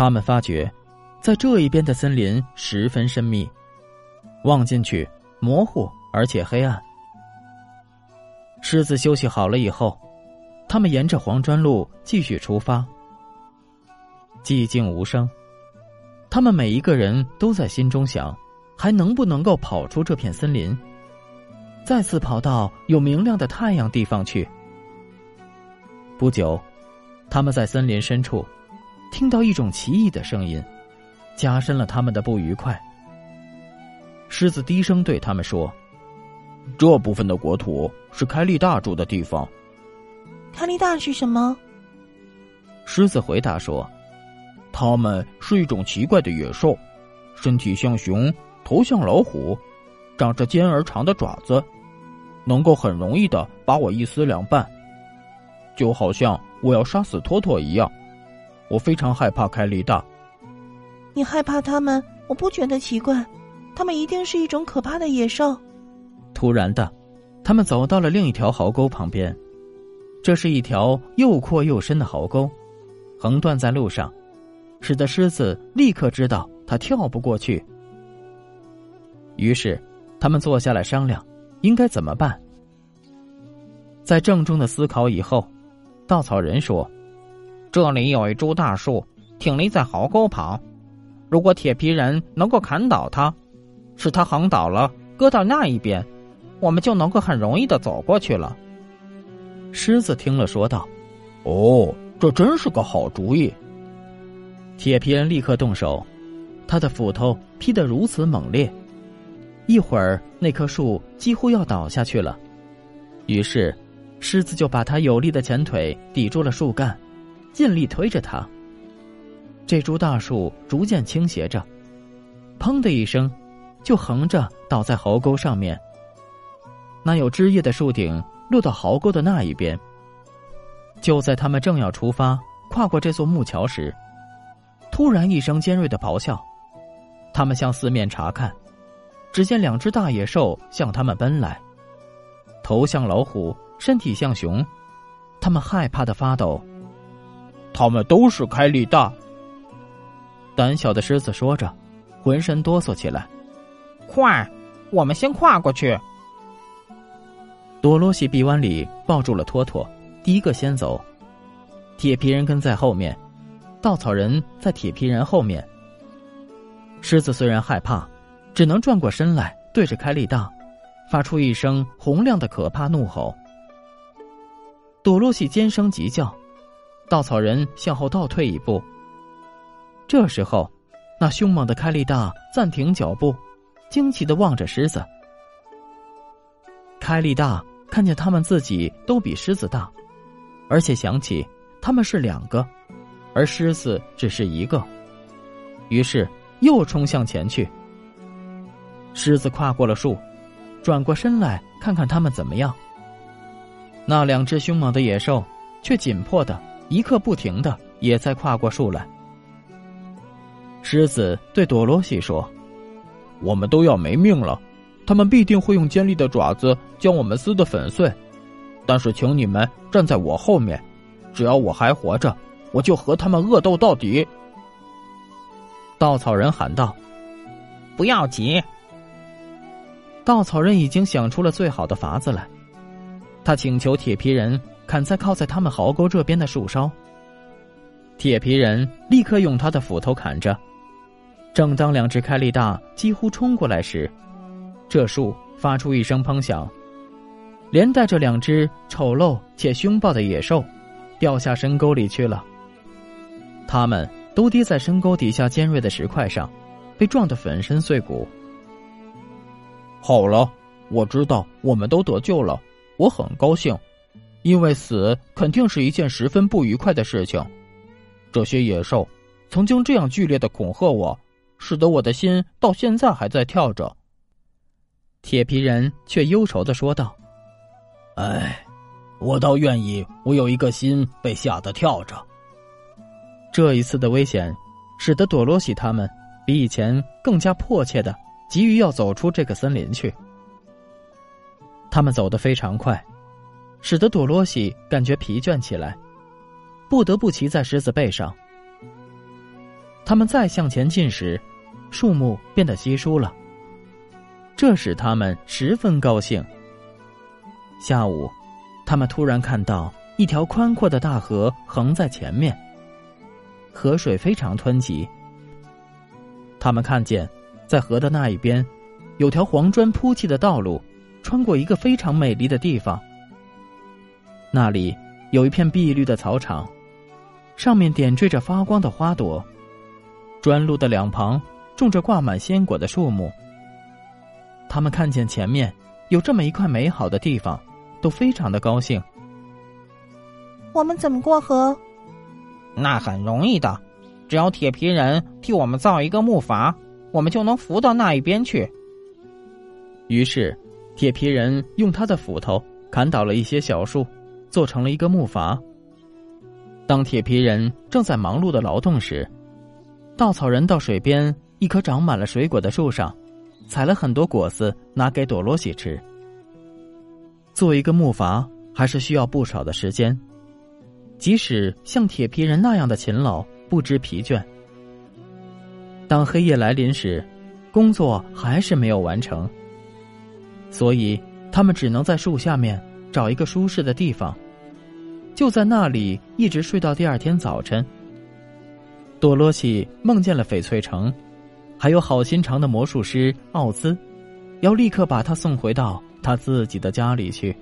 他们发觉，在这一边的森林十分深密，望进去模糊而且黑暗。狮子休息好了以后，他们沿着黄砖路继续出发。寂静无声，他们每一个人都在心中想：还能不能够跑出这片森林，再次跑到有明亮的太阳地方去？不久，他们在森林深处听到一种奇异的声音，加深了他们的不愉快。狮子低声对他们说。这部分的国土是开利大住的地方。开利大是什么？狮子回答说：“他们是一种奇怪的野兽，身体像熊，头像老虎，长着尖而长的爪子，能够很容易的把我一撕两半，就好像我要杀死托托一样。我非常害怕开利大。你害怕他们？我不觉得奇怪，他们一定是一种可怕的野兽。”突然的，他们走到了另一条壕沟旁边。这是一条又阔又深的壕沟，横断在路上，使得狮子立刻知道它跳不过去。于是，他们坐下来商量，应该怎么办。在郑重的思考以后，稻草人说：“这里有一株大树，挺立在壕沟旁。如果铁皮人能够砍倒它，使它横倒了，搁到那一边。”我们就能够很容易的走过去了。狮子听了说道：“哦，这真是个好主意。”铁皮人立刻动手，他的斧头劈得如此猛烈，一会儿那棵树几乎要倒下去了。于是，狮子就把他有力的前腿抵住了树干，尽力推着它。这株大树逐渐倾斜着，砰的一声，就横着倒在壕沟上面。那有枝叶的树顶落到壕沟的那一边。就在他们正要出发，跨过这座木桥时，突然一声尖锐的咆哮。他们向四面查看，只见两只大野兽向他们奔来，头像老虎，身体像熊。他们害怕的发抖。他们都是开力大。胆小的狮子说着，浑身哆嗦起来。快，我们先跨过去。多罗西臂弯里抱住了托托，第一个先走。铁皮人跟在后面，稻草人在铁皮人后面。狮子虽然害怕，只能转过身来，对着开力大，发出一声洪亮的可怕怒吼。多罗西尖声急叫，稻草人向后倒退一步。这时候，那凶猛的开利大暂停脚步，惊奇的望着狮子。开利大。看见他们自己都比狮子大，而且想起他们是两个，而狮子只是一个，于是又冲向前去。狮子跨过了树，转过身来看看他们怎么样。那两只凶猛的野兽却紧迫的一刻不停的也在跨过树来。狮子对多罗西说：“我们都要没命了。”他们必定会用尖利的爪子将我们撕得粉碎，但是请你们站在我后面，只要我还活着，我就和他们恶斗到底。”稻草人喊道。“不要急。”稻草人已经想出了最好的法子来，他请求铁皮人砍在靠在他们壕沟这边的树梢。铁皮人立刻用他的斧头砍着，正当两只开力大几乎冲过来时。这树发出一声砰响，连带着两只丑陋且凶暴的野兽，掉下深沟里去了。他们都跌在深沟底下尖锐的石块上，被撞得粉身碎骨。好了，我知道我们都得救了，我很高兴，因为死肯定是一件十分不愉快的事情。这些野兽曾经这样剧烈的恐吓我，使得我的心到现在还在跳着。铁皮人却忧愁的说道：“哎，我倒愿意，我有一个心被吓得跳着。这一次的危险，使得朵罗西他们比以前更加迫切的急于要走出这个森林去。他们走得非常快，使得朵罗西感觉疲倦起来，不得不骑在狮子背上。他们再向前进时，树木变得稀疏了。这使他们十分高兴。下午，他们突然看到一条宽阔的大河横在前面，河水非常湍急。他们看见，在河的那一边，有条黄砖铺砌的道路，穿过一个非常美丽的地方。那里有一片碧绿的草场，上面点缀着发光的花朵。砖路的两旁种着挂满鲜果的树木。他们看见前面有这么一块美好的地方，都非常的高兴。我们怎么过河？那很容易的，只要铁皮人替我们造一个木筏，我们就能浮到那一边去。于是，铁皮人用他的斧头砍倒了一些小树。做成了一个木筏。当铁皮人正在忙碌的劳动时，稻草人到水边一棵长满了水果的树上，采了很多果子拿给朵罗西吃。做一个木筏还是需要不少的时间，即使像铁皮人那样的勤劳，不知疲倦。当黑夜来临时，工作还是没有完成，所以他们只能在树下面。找一个舒适的地方，就在那里一直睡到第二天早晨。多罗西梦见了翡翠城，还有好心肠的魔术师奥兹，要立刻把他送回到他自己的家里去。